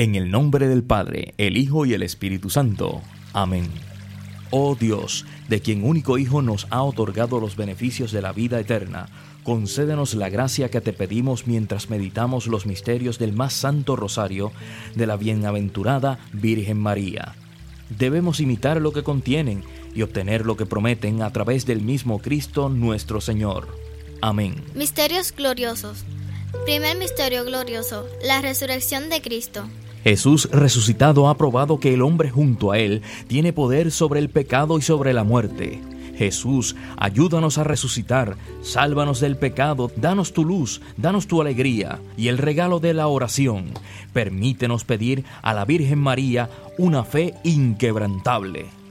En el nombre del Padre, el Hijo y el Espíritu Santo. Amén. Oh Dios, de quien único Hijo nos ha otorgado los beneficios de la vida eterna, concédenos la gracia que te pedimos mientras meditamos los misterios del más santo rosario de la bienaventurada Virgen María. Debemos imitar lo que contienen y obtener lo que prometen a través del mismo Cristo nuestro Señor. Amén. Misterios gloriosos. Primer misterio glorioso, la resurrección de Cristo. Jesús resucitado ha probado que el hombre junto a Él tiene poder sobre el pecado y sobre la muerte. Jesús, ayúdanos a resucitar, sálvanos del pecado, danos tu luz, danos tu alegría y el regalo de la oración. Permítenos pedir a la Virgen María una fe inquebrantable.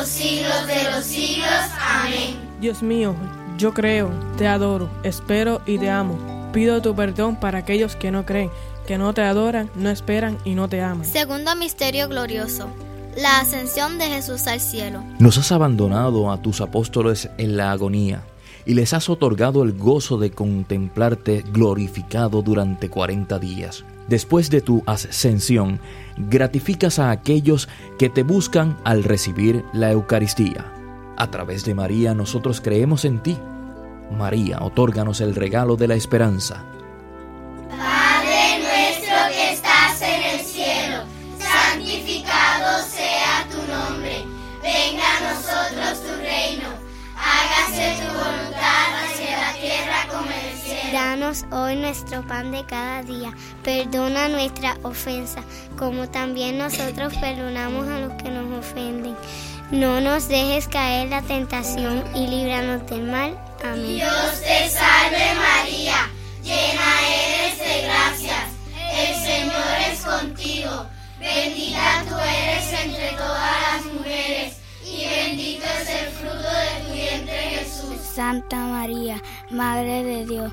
los siglos de los siglos. Amén. Dios mío, yo creo, te adoro, espero y te amo. Pido tu perdón para aquellos que no creen, que no te adoran, no esperan y no te aman. Segundo misterio glorioso, La ascensión de Jesús al cielo. Nos has abandonado a tus apóstoles en la agonía y les has otorgado el gozo de contemplarte glorificado durante cuarenta días. Después de tu ascensión, gratificas a aquellos que te buscan al recibir la Eucaristía. A través de María nosotros creemos en ti. María, otórganos el regalo de la esperanza. Danos hoy nuestro pan de cada día. Perdona nuestra ofensa, como también nosotros perdonamos a los que nos ofenden. No nos dejes caer en la tentación y líbranos del mal. Amén. Dios te salve María, llena eres de gracias. El Señor es contigo. Bendita tú eres entre todas las mujeres y bendito es el fruto de tu vientre Jesús. Santa María, Madre de Dios,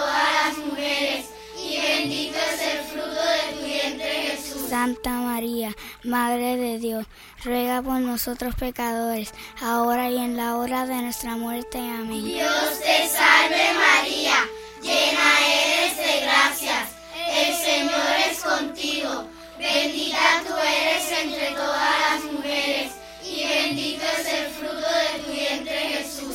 Santa María, Madre de Dios, ruega por nosotros pecadores, ahora y en la hora de nuestra muerte. Amén. Dios te salve María, llena eres de gracias. El Señor es contigo. Bendita tú eres entre todas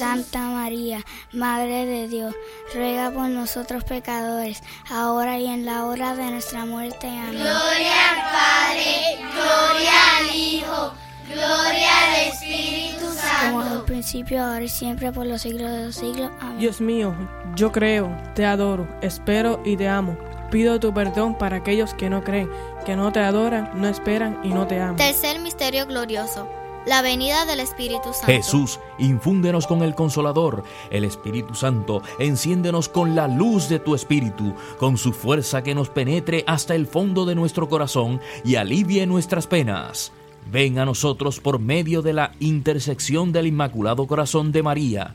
Santa María, Madre de Dios, ruega por nosotros pecadores, ahora y en la hora de nuestra muerte. Amén. Gloria al Padre, gloria al Hijo, gloria al Espíritu Como en el Santo. principio, ahora y siempre, por los siglos de los siglos. Amén. Dios mío, yo creo, te adoro, espero y te amo. Pido tu perdón para aquellos que no creen, que no te adoran, no esperan y no te aman. Tercer misterio glorioso. La venida del Espíritu Santo. Jesús, infúndenos con el consolador, el Espíritu Santo, enciéndenos con la luz de tu Espíritu, con su fuerza que nos penetre hasta el fondo de nuestro corazón y alivie nuestras penas. Ven a nosotros por medio de la intersección del Inmaculado Corazón de María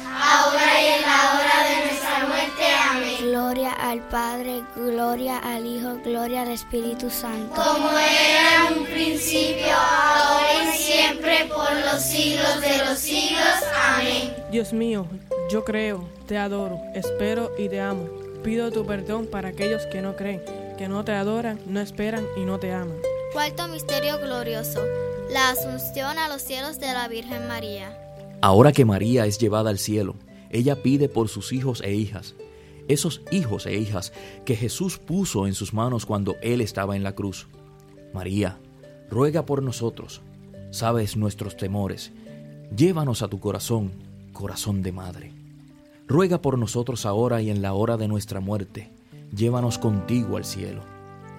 ahora y en la hora de nuestra muerte. Amén. Gloria al Padre, gloria al Hijo, gloria al Espíritu Santo. Como era en un principio, ahora y siempre, por los siglos de los siglos. Amén. Dios mío, yo creo, te adoro, espero y te amo. Pido tu perdón para aquellos que no creen, que no te adoran, no esperan y no te aman. Cuarto misterio glorioso, la asunción a los cielos de la Virgen María. Ahora que María es llevada al cielo, ella pide por sus hijos e hijas, esos hijos e hijas que Jesús puso en sus manos cuando Él estaba en la cruz. María, ruega por nosotros, sabes nuestros temores, llévanos a tu corazón, corazón de madre. Ruega por nosotros ahora y en la hora de nuestra muerte, llévanos contigo al cielo.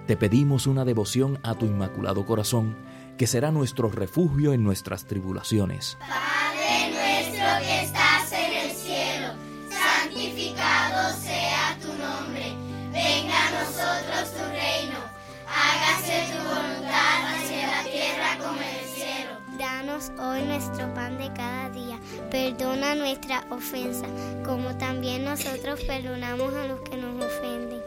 Te pedimos una devoción a tu inmaculado corazón, que será nuestro refugio en nuestras tribulaciones. Que estás en el cielo, santificado sea tu nombre. Venga a nosotros tu reino. Hágase tu voluntad hacia la tierra como en el cielo. Danos hoy nuestro pan de cada día. Perdona nuestra ofensa, como también nosotros perdonamos a los que nos ofenden.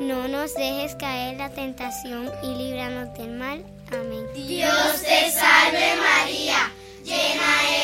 No nos dejes caer en la tentación y líbranos del mal. Amén. Dios te salve María, llena eres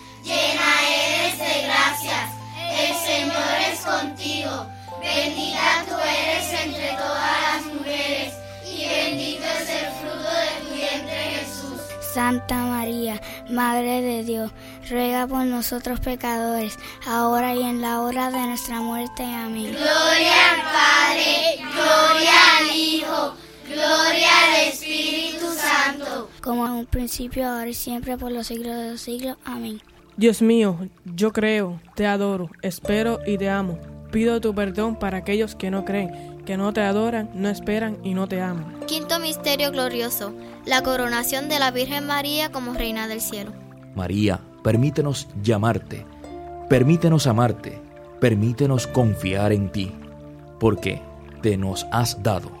llena eres de gracias. El Señor es contigo. Bendita tú eres entre todas las mujeres y bendito es el fruto de tu vientre Jesús. Santa María, Madre de Dios, ruega por nosotros pecadores, ahora y en la hora de nuestra muerte. Amén. Gloria al Padre, gloria al Hijo, gloria al Espíritu Santo. Como en un principio, ahora y siempre, por los siglos de los siglos. Amén. Dios mío, yo creo, te adoro, espero y te amo. Pido tu perdón para aquellos que no creen, que no te adoran, no esperan y no te aman. Quinto misterio glorioso, la coronación de la Virgen María como Reina del Cielo. María, permítenos llamarte, permítenos amarte, permítenos confiar en ti, porque te nos has dado.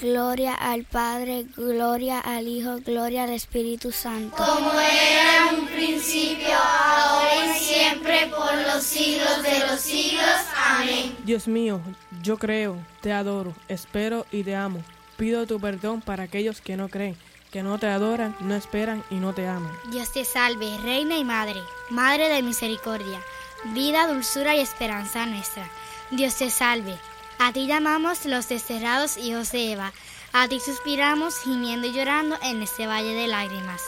Gloria al Padre, gloria al Hijo, gloria al Espíritu Santo. Como era en un principio, ahora y siempre, por los siglos de los siglos. Amén. Dios mío, yo creo, te adoro, espero y te amo. Pido tu perdón para aquellos que no creen, que no te adoran, no esperan y no te aman. Dios te salve, Reina y Madre, Madre de misericordia, vida, dulzura y esperanza nuestra. Dios te salve. A ti llamamos los desterrados hijos de Eva. A ti suspiramos, gimiendo y llorando en este valle de lágrimas.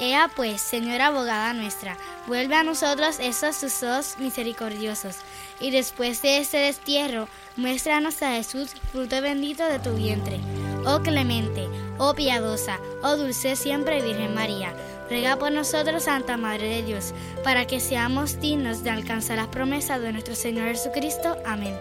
Ea pues, Señora abogada nuestra, vuelve a nosotros esos tus ojos misericordiosos, y después de este destierro, muéstranos a Jesús, fruto bendito de tu vientre. Oh clemente, oh piadosa, oh dulce siempre Virgen María, ruega por nosotros, Santa Madre de Dios, para que seamos dignos de alcanzar las promesas de nuestro Señor Jesucristo. Amén.